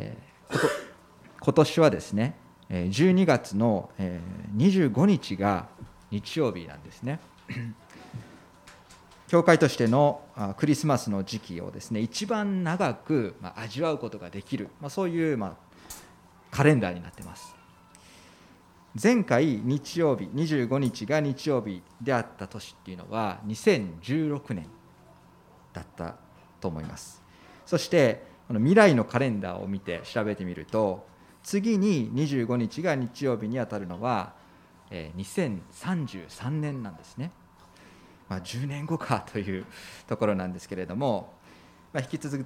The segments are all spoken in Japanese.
えー、今年はですね12月の25日が日曜日なんですね。教会としてのクリスマスの時期をですね一番長く味わうことができる、まあ、そういうまあカレンダーになってます。前回日曜日25日が日曜日であった年っていうのは2016年だったと思います。そしてこの未来のカレンダーを見て調べてみると次に25日が日曜日にあたるのはえ2033年なんですね。まあ、10年後かというところなんですけれども、まあ、引き続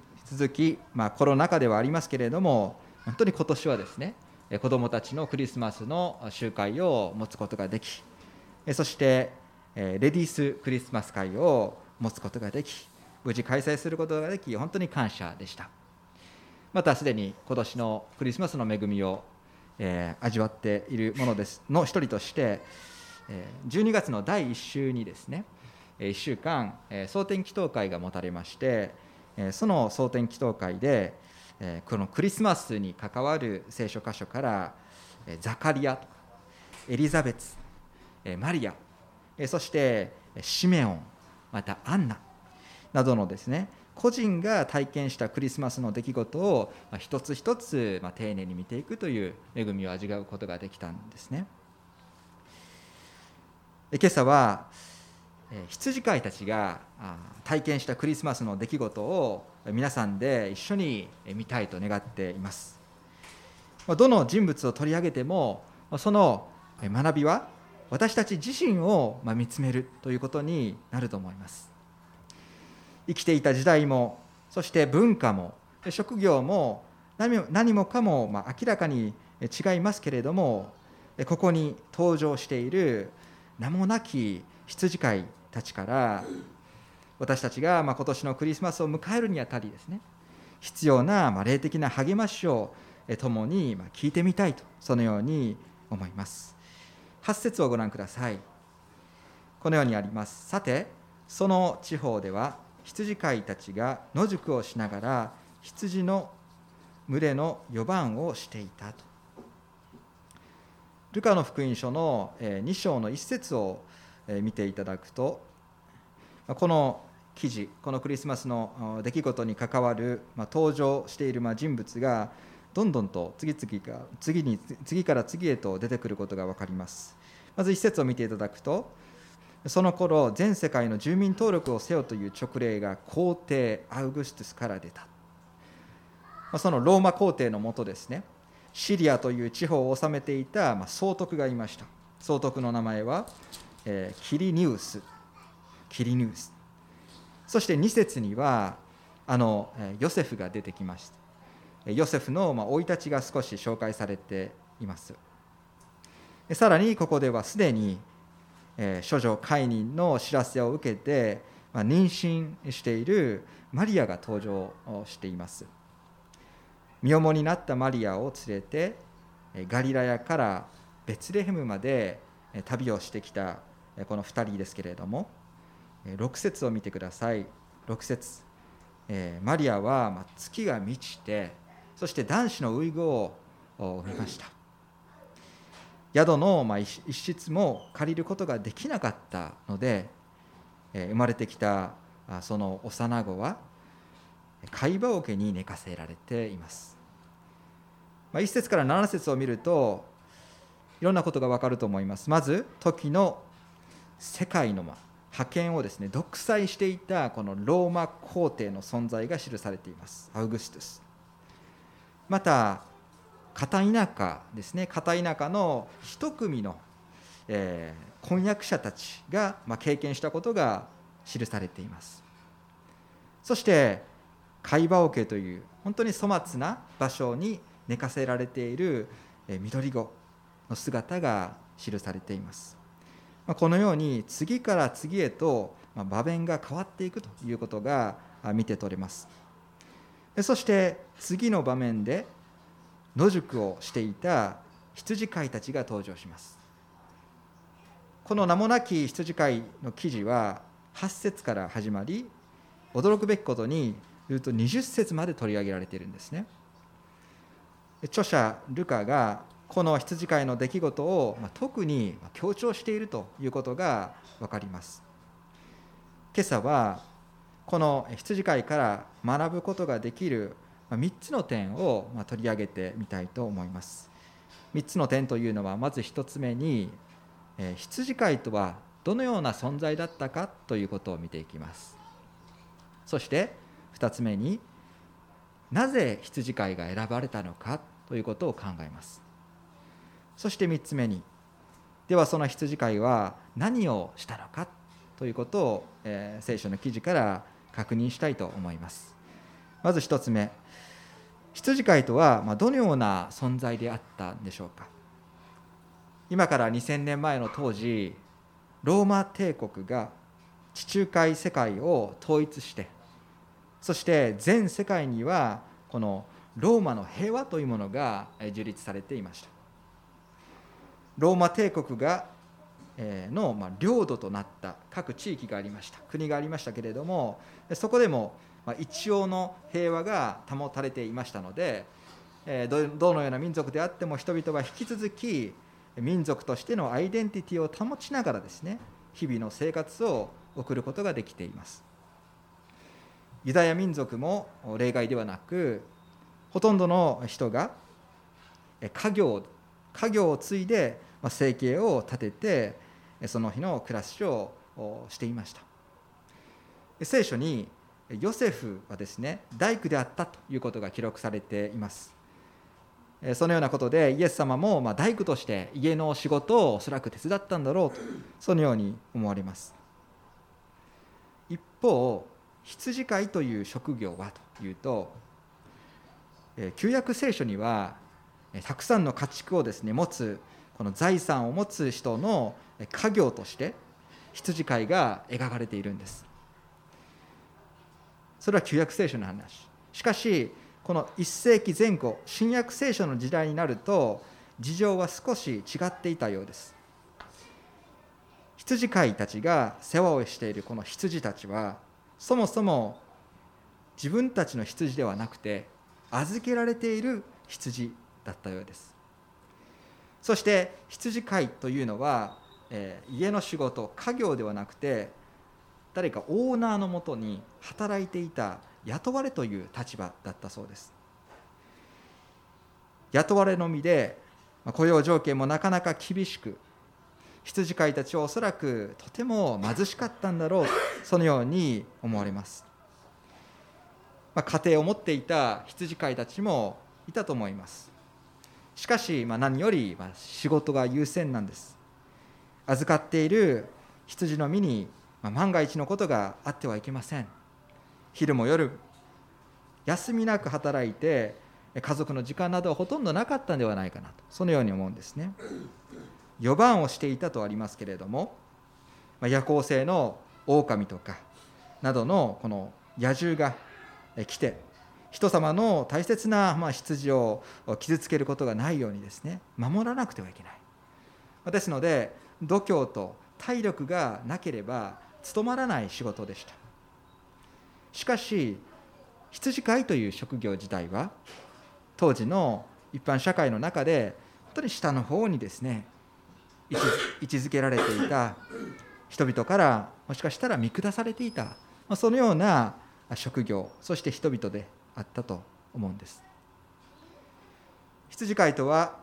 き、まあ、コロナ禍ではありますけれども本当に今年はですね子どもたちのクリスマスの集会を持つことができそしてレディースクリスマス会を持つことができ無事開催することができ本当に感謝でした。またすでに今年のクリスマスの恵みを、えー、味わっているものです。の一人としてえ12月の第1週にですね1週間え蒼天祈祷会が持たれましてえその蒼天祈祷会でえこのクリスマスに関わる聖書箇所からザカリアとかエリザベツマリアそしてシメオンまたアンナなどのですね個人が体験したクリスマスの出来事を一つ一つ丁寧に見ていくという恵みを味わうことができたんですね。今朝は羊飼いたちが体験したクリスマスの出来事を皆さんで一緒に見たいと願っています。どの人物を取り上げてもその学びは私たち自身を見つめるということになると思います。生きていた時代もそして文化も職業も何もかもま明らかに違いますけれどもここに登場している名もなき羊飼いたちから私たちがま今年のクリスマスを迎えるにあたりですね必要なま霊的な励ましを共にま聞いてみたいとそのように思います。8節をご覧ください。このようにあります。さてその地方では羊飼いたちが野宿をしながら羊の群れの4番をしていたと。ルカの福音書の2章の1節を見ていただくとこの記事このクリスマスの出来事に関わる登場している人物がどんどんと次々が次に次から次へと出てくることが分かります。まず一節を見ていただくとその頃全世界の住民登録をせよという勅令が皇帝アウグストゥスから出た。そのローマ皇帝のもとですね。シリアという地方を治めていた総督がいました。総督の名前はえー、キリニウス。キリニウス。そして2節にはあのヨセフが出てきました。ヨセフの生い立ちが少し紹介されています。さらにここではすでに処女解任の知らせを受けて妊娠しているマリアが登場しています。身重になったマリアを連れてガリラヤからベツレヘムまで旅をしてきたこの2人ですけれども6節を見てください。6節。マリアは月が満ちてそして男子の遺語を産みました。宿の一室も借りることができなかったのでえ生まれてきたその幼子は貝羽桶に寝かせられています。ま1節から7節を見るといろんなことが分かると思います。まず時の世界の覇権をですね独裁していたこのローマ皇帝の存在が記されています。アウグストゥス。また片田舎ですね。片田舎の一組の、えー、婚約者たちが、まあ、経験したことが記されています。そして貝羽桶という本当に粗末な場所に寝かせられている緑子の姿が記されています。このように次から次へと場面が変わっていくということが見て取れます。そして次の場面で野宿をしていた羊飼いたちが登場します。この名もなき羊飼いの記事は8節から始まり驚くべきことに言うと20節まで取り上げられているんですね。著者ルカがこの羊飼いの出来事を特に強調しているということが分かります。今朝はこの羊飼いから学ぶことができる3つの点を取り上げてみたいと思います。3つの点というのはまず1つ目に羊飼いとはどのような存在だったかということを見ていきます。そして2つ目になぜ羊飼いが選ばれたのかということを考えます。そして3つ目にではその羊飼いは何をしたのかということを、えー、聖書の記事から確認したいと思います。まず1つ目羊飼いとはどのような存在であったんでしょうか？今から2000年前の当時ローマ帝国が地中海世界を統一してそして全世界にはこのローマの平和というものが樹立されていました。ローマ帝国がの領土となった各地域がありました。国がありましたけれどもそこでもま一応の平和が保たれていましたのでえどのような民族であっても人々は引き続き民族としてのアイデンティティを保ちながらですね日々の生活を送ることができています。ユダヤ民族も例外ではなくほとんどの人が家業家業を継いで生計を立ててその日の暮らしをしていました。聖書にヨセフはですね大工であったということが記録されています。そのようなことでイエス様もま大工として家の仕事をおそらく手伝ったんだろうとそのように思われます。一方羊飼いという職業はというと旧約聖書にはたくさんの家畜をですね持つこの財産を持つ人の家業として羊飼いが描かれているんです。それは旧約聖書の話。しかしこの1世紀前後新約聖書の時代になると事情は少し違っていたようです。羊飼いたちが世話をしているこの羊たちはそもそも自分たちの羊ではなくて預けられている羊だったようです。そして羊飼いというのは、えー、家の仕事家業ではなくて誰かオーナーのもとに働いていた雇われという立場だったそうです。雇われの身で雇用条件もなかなか厳しく羊飼いたちはおそらくとても貧しかったんだろうそのように思われます、まあ、家庭を持っていた羊飼いたちもいたと思います。しかし、まあ、何より仕事が優先なんです。預かっている羊の身に万が一のことがあってはいけません。昼も夜休みなく働いて家族の時間などはほとんどなかったんではないかなと。そのように思うんですね。4番をしていたとありますけれども夜行性の狼とかなどのこの野獣が来て人様の大切なま羊を傷つけることがないようにですね守らなくてはいけない。ですので度胸と体力がなければ務まらない仕事でした。しかし羊飼いという職業自体は当時の一般社会の中で本当に下の方にですね位置づけられていた人々からもしかしたら見下されていたそのような職業そして人々であったと思うんです。羊飼いとは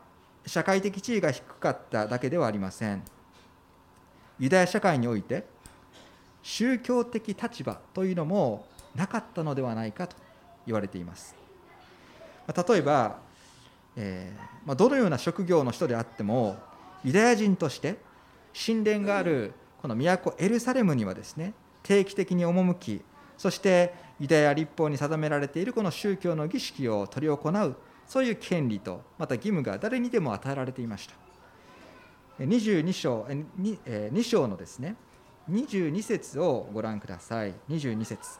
社会的地位が低かっただけではありません。ユダヤ社会において宗教的立場というのもなかったのではないかと言われています。例えば、えーまあ、どのような職業の人であってもユダヤ人として神殿があるこの都エルサレムにはですね定期的に赴きそしてユダヤ立法に定められているこの宗教の儀式を執り行うそういう権利とまた義務が誰にでも与えられていました。22章 2, 2章のですね22節をご覧ください。22節。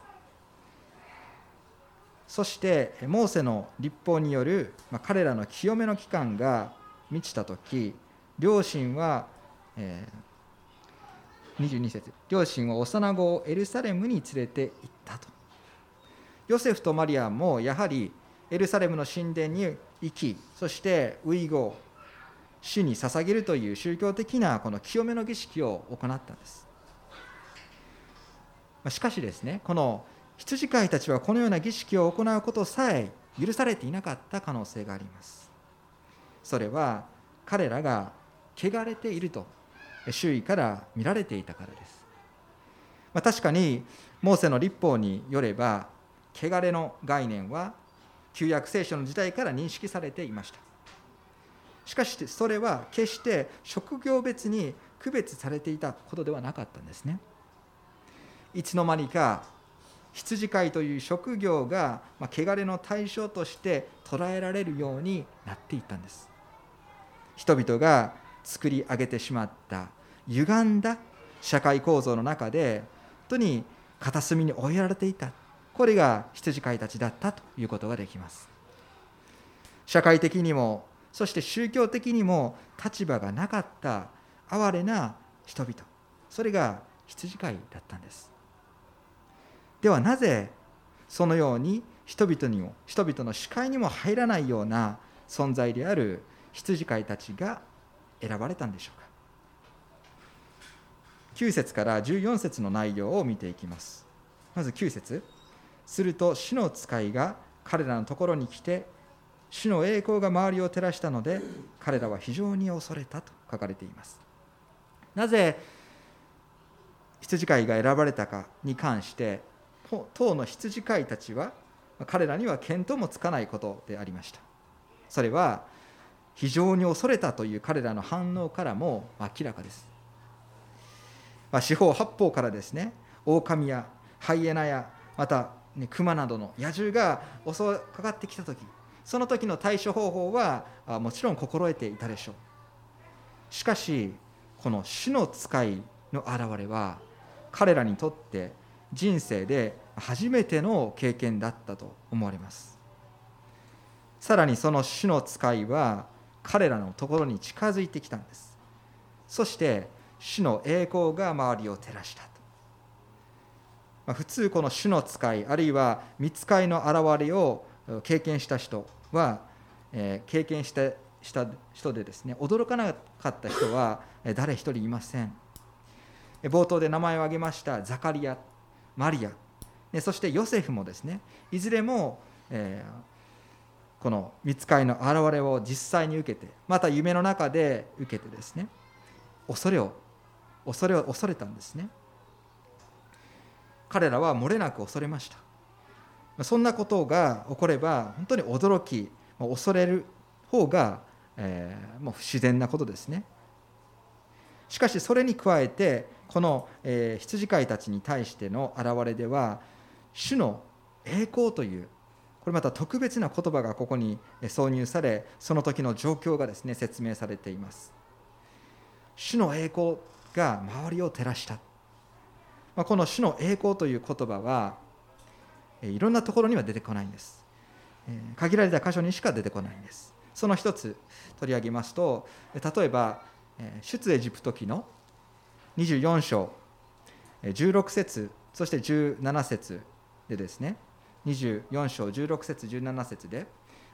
そしてモーセの立法による、ま、彼らの清めの期間が満ちた時両親は、えー、22節。両親は幼子をエルサレムに連れて行ったと。ヨセフとマリアもやはりエルサレムの神殿に行きそしてウイゴ主に捧げるという宗教的なこの清めの儀式を行ったんです。しかしですねこの羊飼いたちはこのような儀式を行うことさえ許されていなかった可能性があります。それは彼らが汚れていると周囲から見られていたからです、まあ、確かにモーセの立法によれば汚れの概念は旧約聖書の時代から認識されていました。しかしそれは決して職業別に区別されていたことではなかったんですね。いつの間にか羊飼いという職業が、ま、汚れの対象として捉えられるようになっていったんです。人々が作り上げてしまった歪んだ社会構造の中で本当に片隅に追いやられていた。これが羊飼いたちだったということができます。社会的にもそして宗教的にも立場がなかった哀れな人々。それが羊飼いだったんです。ではなぜそのように人々にも人々の視界にも入らないような存在である羊飼いたちが選ばれたんでしょうか。9節から14節の内容を見ていきます。まず9節。すると主の使いが彼らのところに来て主の栄光が周りを照らしたので彼らは非常に恐れたと書かれています。なぜ羊飼いが選ばれたかに関して当の羊飼いたちは彼らには見当もつかないことでありました。それは非常に恐れたという彼らの反応からも明らかです、まあ、四方八方からですね狼やハイエナやまた、ね、熊などの野獣が襲いかかってきた時その時の対処方法はもちろん心得ていたでしょう。しかしこの主の使いの現れは彼らにとって人生で初めての経験だったと思われます。さらにその主の使いは彼らのところに近づいてきたんです。そして主の栄光が周りを照らしたと、ま、普通この主の使いあるいは見つかいの現れを経験した人は、え、経験してした人でですね驚かなかった人は誰一人いません。冒頭で名前を挙げましたザカリアマリア。そしてヨセフもですねいずれも、えー、この見つかりの現れを実際に受けてまた夢の中で受けてですね恐れを恐れを恐れたんですね。彼らは漏れなく恐れました。そんなことが起これば本当に驚き恐れる方が、えー、もう不自然なことですね。しかしそれに加えてこの、えー、羊飼いたちに対しての現れでは主の栄光というこれまた特別な言葉がここに挿入されその時の状況がですね説明されています。主の栄光が周りを照らした。この主の栄光という言葉はいろんなところには出てこないんです。限られた箇所にしか出てこないんです。その一つ取り上げますと例えば出エジプト記の24章16節そして17節でですね24章16節17節で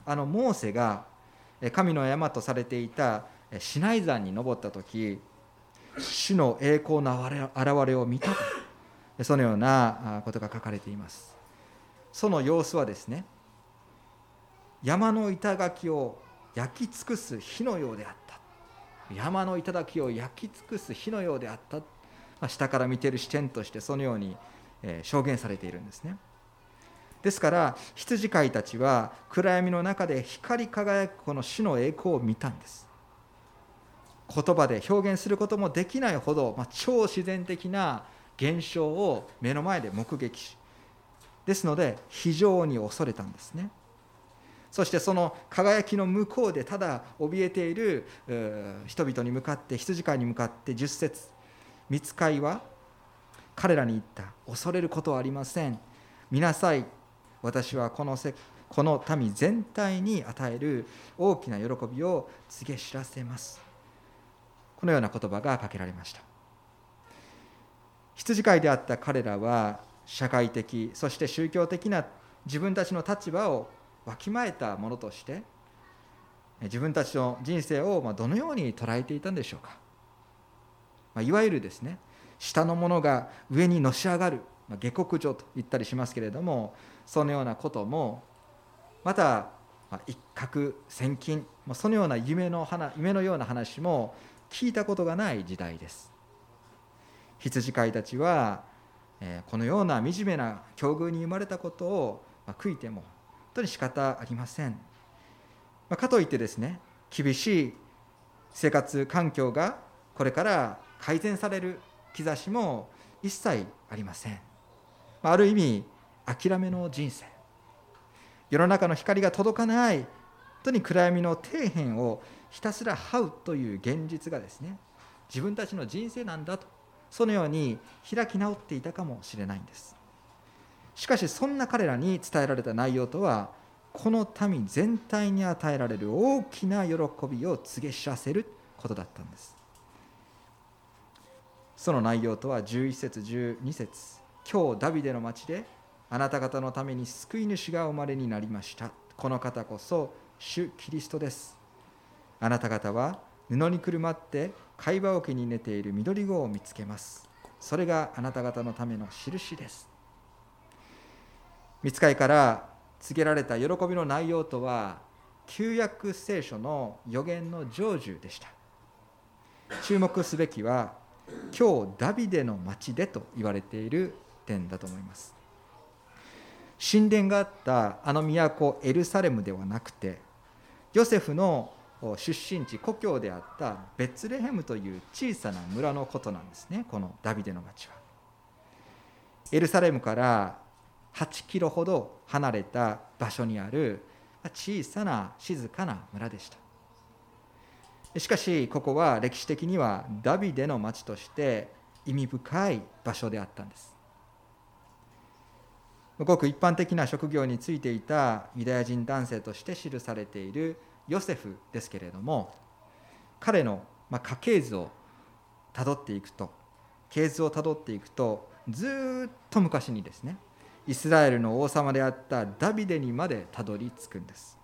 あのモーセが神の山とされていたシナイ山に登った時主の栄光の現れを見たとそのようなことが書かれています。その様子はですね山の頂を焼き尽くす火のようであった。山の頂を焼き尽くす火のようであった、ま、下から見てる視点としてそのように証言されているんですね。ですから羊飼いたちは暗闇の中で光り輝くこの主の栄光を見たんです。言葉で表現することもできないほど、まあ、超自然的な現象を目の前で目撃しですので非常に恐れたんですね。そしてその輝きの向こうでただ怯えている人々に向かって羊飼いに向かって10節見つかいは彼らに言った。恐れることはありません。見なさい。私はこのせこの民全体に与える大きな喜びを告げ知らせます。このような言葉がかけられました。羊飼いであった彼らは社会的そして宗教的な自分たちの立場をわきまえたものとして自分たちの人生をどのように捉えていたんでしょうか、まあ、いわゆるですね下のものが上にのし上がる、まあ、下克上と言ったりしますけれどもそのようなこともまたまあ一攫千金そのような夢の夢のような話も聞いたことがない時代です。羊飼いたちはこのような惨めな境遇に生まれたことを悔いても本当に仕方ありません。かといってですね厳しい生活環境がこれから改善される兆しも一切ありません。ある意味諦めの人生。世の中の光が届かない本当に暗闇の底辺をひたすら這うという現実がですね自分たちの人生なんだとそのように開き直っていたかもしれないんです。しかしそんな彼らに伝えられた内容とはこの民全体に与えられる大きな喜びを告げ知らせることだったんです。その内容とは11節12節。今日ダビデの町であなた方のために救い主がお生まれになりました。この方こそ主キリストです。あなた方は布にくるまって貝羽桶に寝ている緑子を見つけます。それがあなた方のための印です。見つかいから告げられた喜びの内容とは旧約聖書の予言の成就でした。注目すべきは今日ダビデの町でと言われている点だと思います。神殿があったあの都エルサレムではなくてヨセフの出身地故郷であったベツレヘムという小さな村のことなんですねこのダビデの町は。エルサレムから8キロほど離れた場所にある小さな静かな村でした。しかしここは歴史的にはダビデの町として意味深い場所であったんですごく一般的な職業についていたユダヤ人男性として記されているヨセフですけれども彼の家系図をたどっていくと系図をたどっていくとずっと昔にですねイスラエルの王様であったダビデにまでたどり着くんです。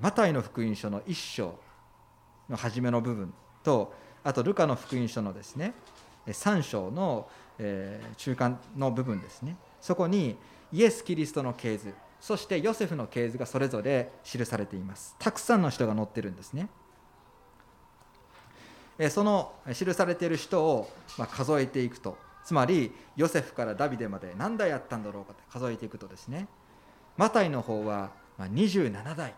マタイの福音書の一章の初めの部分とあとルカの福音書のですね3章の中間の部分ですね。そこにイエス・キリストの系図そしてヨセフの系図がそれぞれ記されています。たくさんの人が載ってるんですね。その記されている人を数えていくと。つまりヨセフからダビデまで何代やったんだろうかって数えていくとですね。マタイの方は27代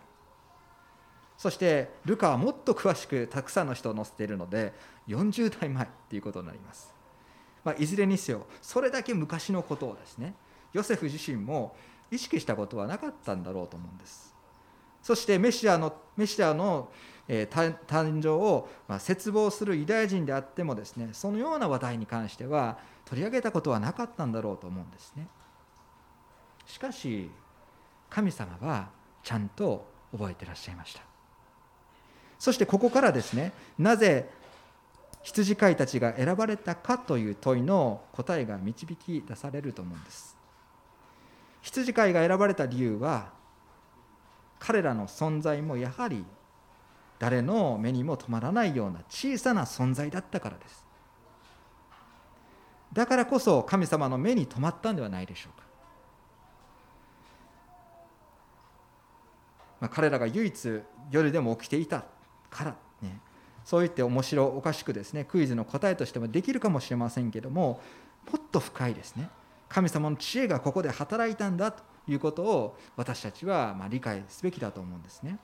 そしてルカはもっと詳しくたくさんの人を載せているので40代前っていうことになります、まあ、いずれにせよそれだけ昔のことをですねヨセフ自身も意識したことはなかったんだろうと思うんです。そしてメシアのメシアの、え、誕生を、まあ、絶望するユダヤ人であってもですねそのような話題に関しては取り上げたことはなかったんだろうと思うんですね。しかし神様はちゃんと覚えてらっしゃいました。そしてここからですねなぜ羊飼いたちが選ばれたかという問いの答えが導き出されると思うんです。羊飼いが選ばれた理由は彼らの存在もやはり誰の目にも止まらないような小さな存在だったからです。だからこそ神様の目に留まったんではないでしょうか、まあ、彼らが唯一夜でも起きていた。からね。そう言って面白おかしくですねクイズの答えとしてもできるかもしれませんけどももっと深いですね。神様の知恵がここで働いたんだということを私たちはま理解すべきだと思うんですね。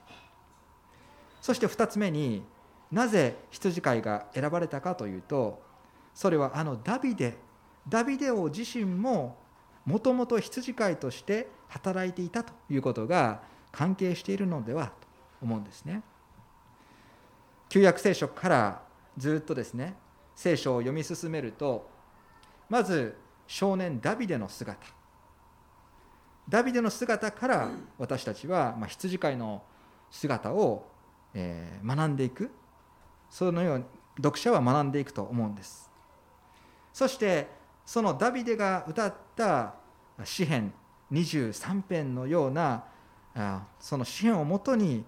そして2つ目になぜ羊飼いが選ばれたかというとそれはあのダビデダビデ王自身ももともと羊飼いとして働いていたということが関係しているのではと思うんですね。旧約聖書からずっとですね聖書を読み進めるとまず少年ダビデの姿。ダビデの姿から私たちは、ま、羊飼いの姿を、え、学んでいく。そのように読者は学んでいくと思うんです。そしてそのダビデが歌った詩編23編のようなその支援をもとに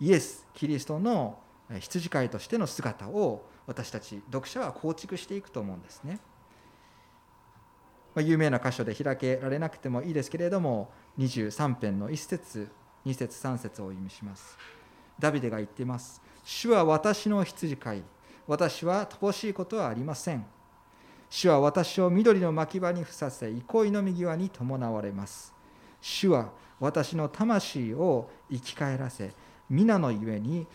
イエス・キリストの羊飼いとしての姿を私たち読者は構築していくと思うんですね。ま、有名な箇所で開けられなくてもいいですけれども23編の1節2節3節を意味します。ダビデが言っています。主は私の羊飼い。私は乏しいことはありません。主は私を緑の牧場にふさせ、憩いの右側に伴われます。主は私の魂を生き返らせ、皆のゆえに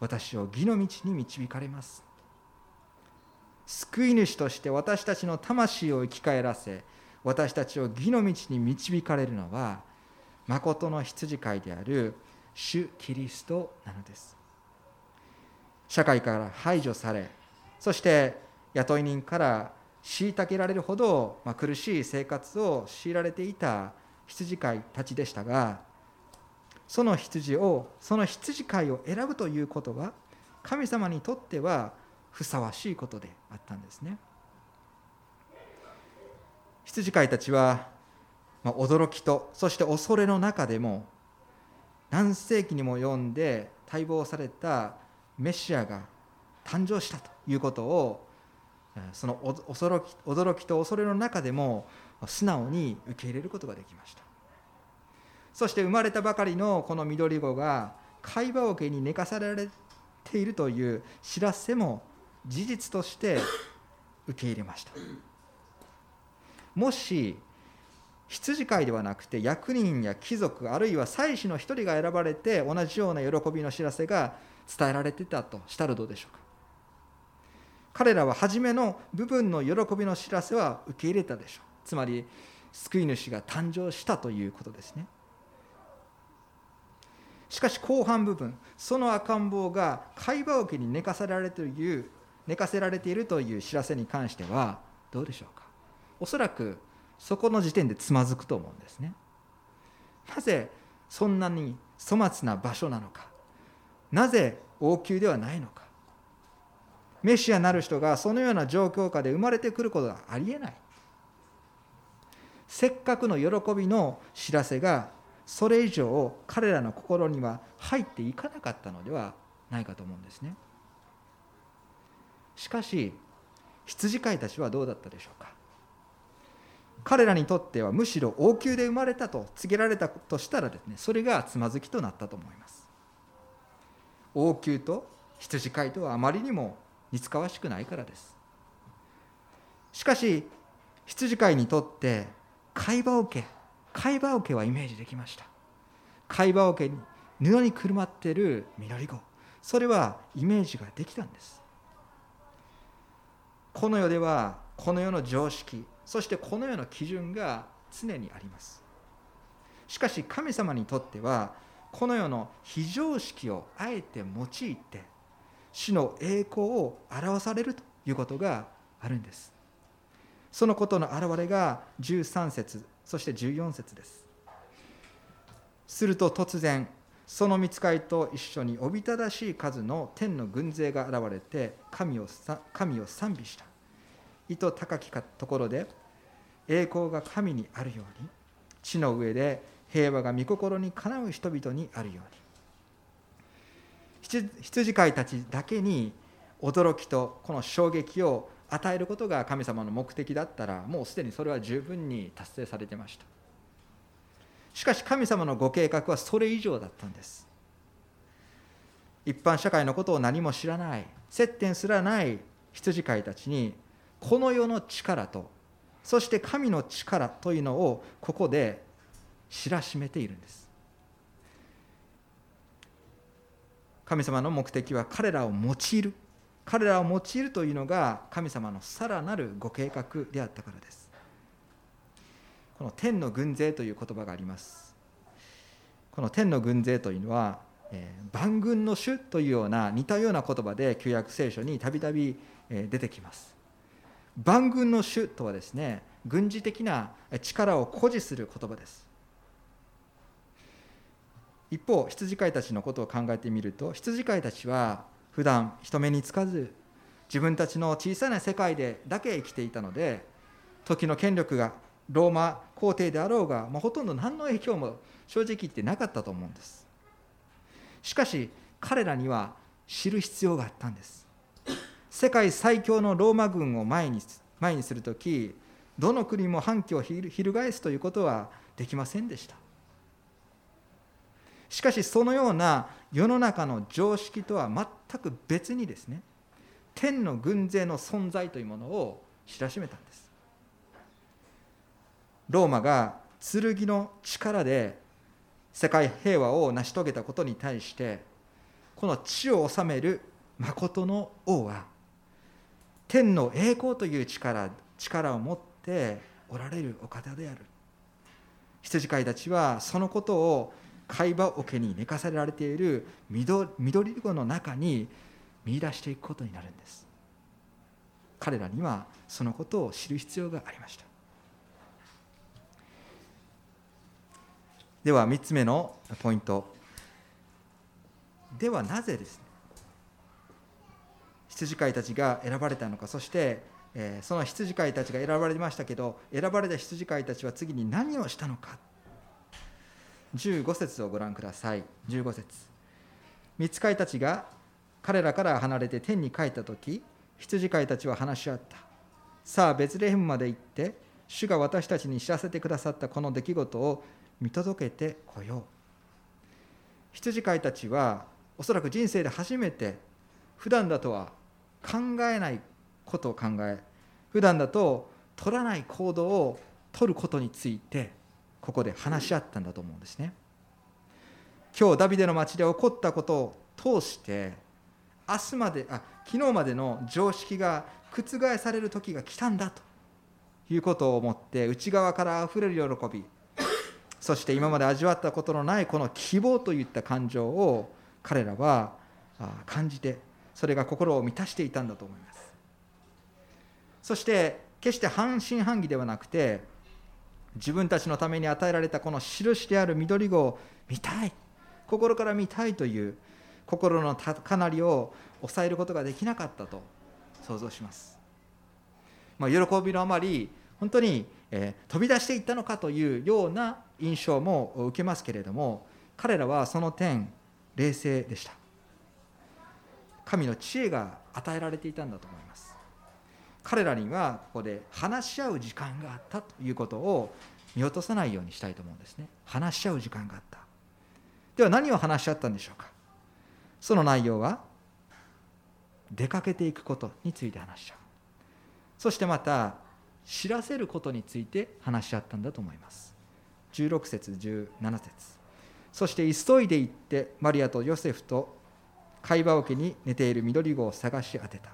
私を義の道に導かれます。救い主として私たちの魂を生き返らせ、私たちを義の道に導かれるのは、誠の羊飼いである主キリストなのです社会から排除されそして雇い人から虐げられるほど、ま苦しい生活を強いられていた羊飼いたちでしたがその羊をその羊飼いを選ぶということは神様にとってはふさわしいことであったんですね。羊飼いたちは、ま驚きとそして恐れの中でも何世紀にも読んで待望されたメシアが誕生したということをその驚き驚きと恐れの中でも素直に受け入れることができました。そして生まれたばかりのこの緑子が貝羽桶に寝かされているという知らせも事実として受け入れました。もし羊飼いではなくて役人や貴族あるいは祭司の一人が選ばれて同じような喜びの知らせが伝えられてたとしたらどうでしょうか。彼らは初めの部分の喜びの知らせは受け入れたでしょう。つまり救い主が誕生したということですね。しかし後半部分その赤ん坊が貝羽桶に寝かせられている寝かせられているという知らせに関してはどうでしょうか。おそらくそこの時点でつまずくと思うんですね。なぜそんなに粗末な場所なのか。なぜ王宮ではないのか。メシアなる人がそのような状況下で生まれてくることがありえない。せっかくの喜びの知らせがそれ以上彼らの心には入っていかなかったのではないかと思うんですね。しかし羊飼いたちはどうだったでしょうか。彼らにとってはむしろ王宮で生まれたと告げられたとしたらですねそれがつまずきとなったと思います。王宮と羊飼いとはあまりにも似つかわしくないからです。しかし羊飼いにとって貝羽桶貝羽桶はイメージできました。貝羽桶に布にくるまっている緑子それはイメージができたんです。この世ではこの世の常識そしてこのような基準が常にあります。しかし神様にとってはこの世の非常識をあえて用いて主の栄光を表されるということがあるんです。そのことの表れが13節。そして14節です。すると突然その見つかりと一緒におびただしい数の天の軍勢が現れて神を神を賛美した。意図高きかところで栄光が神にあるように地の上で平和が御心にかなう人々にあるように。羊飼いたちだけに驚きとこの衝撃を与えることが神様の目的だったらもうすでにそれは十分に達成されてました。しかし神様のご計画はそれ以上だったんです。一般社会のことを何も知らない接点すらない羊飼いたちにこの世の力とそして神の力というのをここで知らしめているんです。神様の目的は彼らを用いる。彼らを用いるというのが神様のさらなるご計画であったからです。この天の軍勢という言葉があります。この天の軍勢というのは、えー、万軍の主というような似たような言葉で旧約聖書にたびたび出てきます。万軍の主とはですね軍事的な力を誇示する言葉です。一方羊飼いたちのことを考えてみると羊飼いたちは普段人目につかず自分たちの小さな世界でだけ生きていたので時の権力がローマ皇帝であろうが、まあ、ほとんど何の影響も正直言ってなかったと思うんです。しかし彼らには知る必要があったんです。世界最強のローマ軍を前に前にするときどの国も反旗を翻すということはできませんでした。しかしそのような世の中の常識とは全く別にですね天の軍勢の存在というものを知らしめたんです。ローマが剣の力で世界平和を成し遂げたことに対してこの地を治める誠の王は天の栄光という力力を持っておられるお方である。羊飼いたちはそのことを貝羽桶に寝かされられている緑子の中に見出していくことになるんです。彼らにはそのことを知る必要がありました。では3つ目のポイント。ではなぜですね。羊飼いたちが選ばれたのか。そしてその羊飼いたちが選ばれましたけど選ばれた羊飼いたちは次に何をしたのか。15節をご覧ください。15節。見つかいたちが彼らから離れて天に帰った時羊飼いたちは話し合った。さあベツレヘムまで行って主が私たちに知らせてくださったこの出来事を見届けてこよう。羊飼いたちはおそらく人生で初めて普段だとは考えないことを考え普段だと取らない行動を取ることについてここで話し合ったんだと思うんですね。今日ダビデの町で起こったことを通して明日まであ昨日までの常識が覆される時が来たんだということを思って内側からあふれる喜びそして今まで味わったことのないこの希望といった感情を彼らは感じてそれが心を満たしていたんだと思います。そして決して半信半疑ではなくて自分たちのために与えられたこの印である緑子を見たい。心から見たいという心の高鳴りを抑えることができなかったと想像します、まあ、喜びのあまり本当に、えー、飛び出していったのかというような印象も受けますけれども彼らはその点冷静でした。神の知恵が与えられていたんだと思います。彼らにはここで話し合う時間があったということを見落とさないようにしたいと思うんですね。話し合う時間があった。では何を話し合ったんでしょうか。その内容は出かけていくことについて話し合う。そしてまた知らせることについて話し合ったんだと思います。16節17節。そして急いで行ってマリアとヨセフと貝羽桶に寝ている緑子を探し当てた。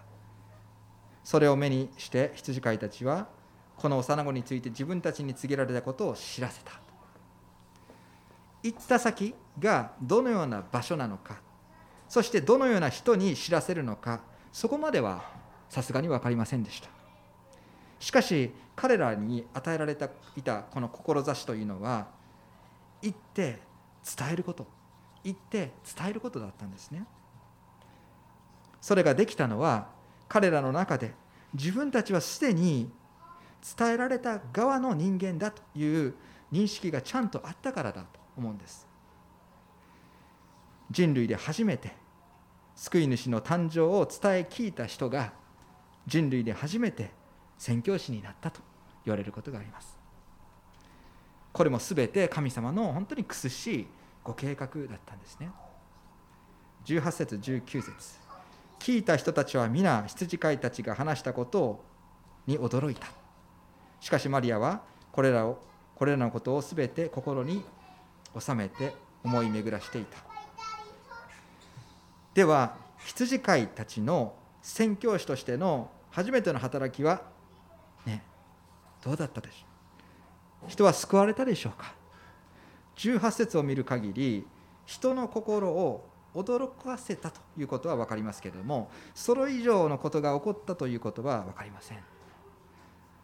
それを目にして羊飼いたちはこの幼子について自分たちに告げられたことを知らせた。行った先がどのような場所なのか。そしてどのような人に知らせるのか。そこまではさすがに分かりませんでした。しかし彼らに与えられていたこの志というのは行って伝えること。行って伝えることだったんですね。それができたのは彼らの中で自分たちはすでに伝えられた側の人間だという認識がちゃんとあったからだと思うんです。人類で初めて救い主の誕生を伝え聞いた人が人類で初めて宣教師になったと言われることがあります。これも全て神様の本当に苦しいご計画だったんですね。18節19節。聞いた人たちは皆羊飼いたちが話したことに驚いた。しかしマリアはこれらをこれらのことを全て心に収めて思い巡らしていた。では羊飼いたちの宣教師としての初めての働きはねどうだったでしょう。人は救われたでしょうか。18節を見る限り人の心を驚かせたということは分かりますけれどもそれ以上のことが起こったということは分かりません。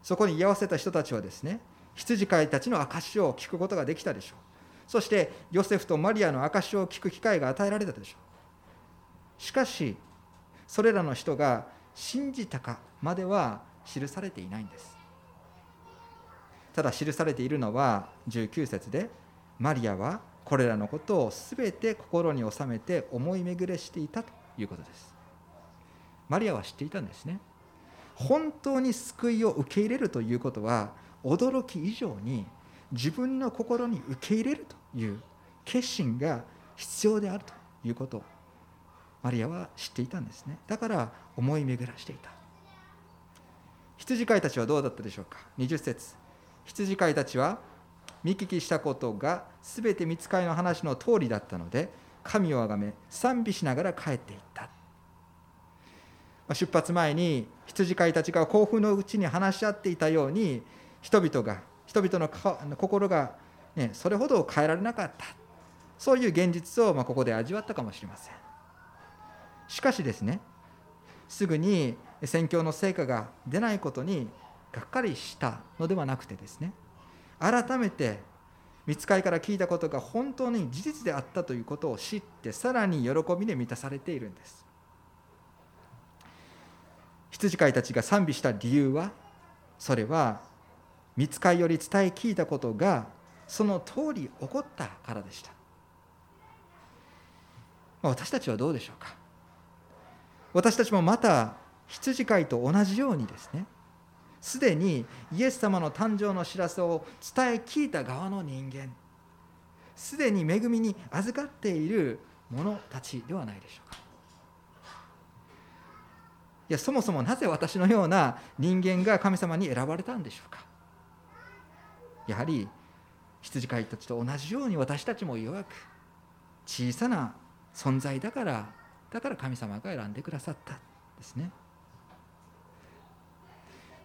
そこに居合わせた人たちはですね羊飼いたちの証を聞くことができたでしょう。そしてヨセフとマリアの証を聞く機会が与えられたでしょう。しかしそれらの人が信じたかまでは記されていないんです。ただ記されているのは19節でマリアはこれらのことを全て心に収めて思い巡らしていたということです。マリアは知っていたんですね。本当に救いを受け入れるということは驚き以上に自分の心に受け入れるという決心が必要であるということ。マリアは知っていたんですね。だから思い巡らしていた。羊飼いたちはどうだったでしょうか？20節。羊飼いたちは見聞きしたことが全て見つかりの話の通りだったので神をあがめ賛美しながら帰っていった。出発前に羊飼いたちが興奮のうちに話し合っていたように人々が人々の心が、ね、それほど変えられなかった。そういう現実をまここで味わったかもしれません。しかしですねすぐに宣教の成果が出ないことにがっかりしたのではなくてですね改めて見つかりから聞いたことが本当に事実であったということを知ってさらに喜びで満たされているんです。羊飼いたちが賛美した理由はそれは見つかりより伝え聞いたことがその通り起こったからでした。私たちはどうでしょうか。私たちもまた羊飼いと同じようにですねすでにイエス様の誕生の知らせを伝え聞いた側の人間。すでに恵みに預かっている者たちではないでしょうか。いやそもそもなぜ私のような人間が神様に選ばれたんでしょうか。やはり羊飼いたちと同じように私たちも弱く小さな存在だからだから神様が選んでくださった。ですね。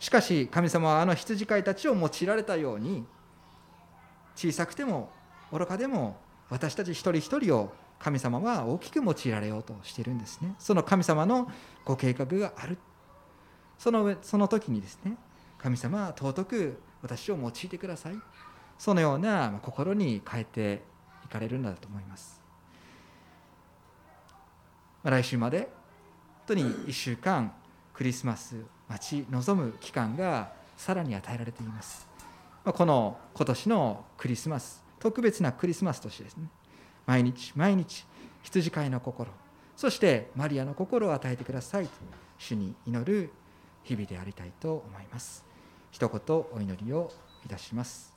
しかし神様はあの羊飼いたちを用いられたように小さくても愚かでも私たち一人一人を神様は大きく用いられようとしているんですね。その神様のご計画がある。そのその時にですね神様は尊く私を用いてください。そのような心に変えていかれるんだと思います。来週まで本当に1週間クリスマス待ち望む期間がさらに与えられています。この今年のクリスマス特別なクリスマスとしてですね。毎日毎日羊飼いの心そしてマリアの心を与えてくださいと主に祈る日々でありたいと思います。一言お祈りをいたします。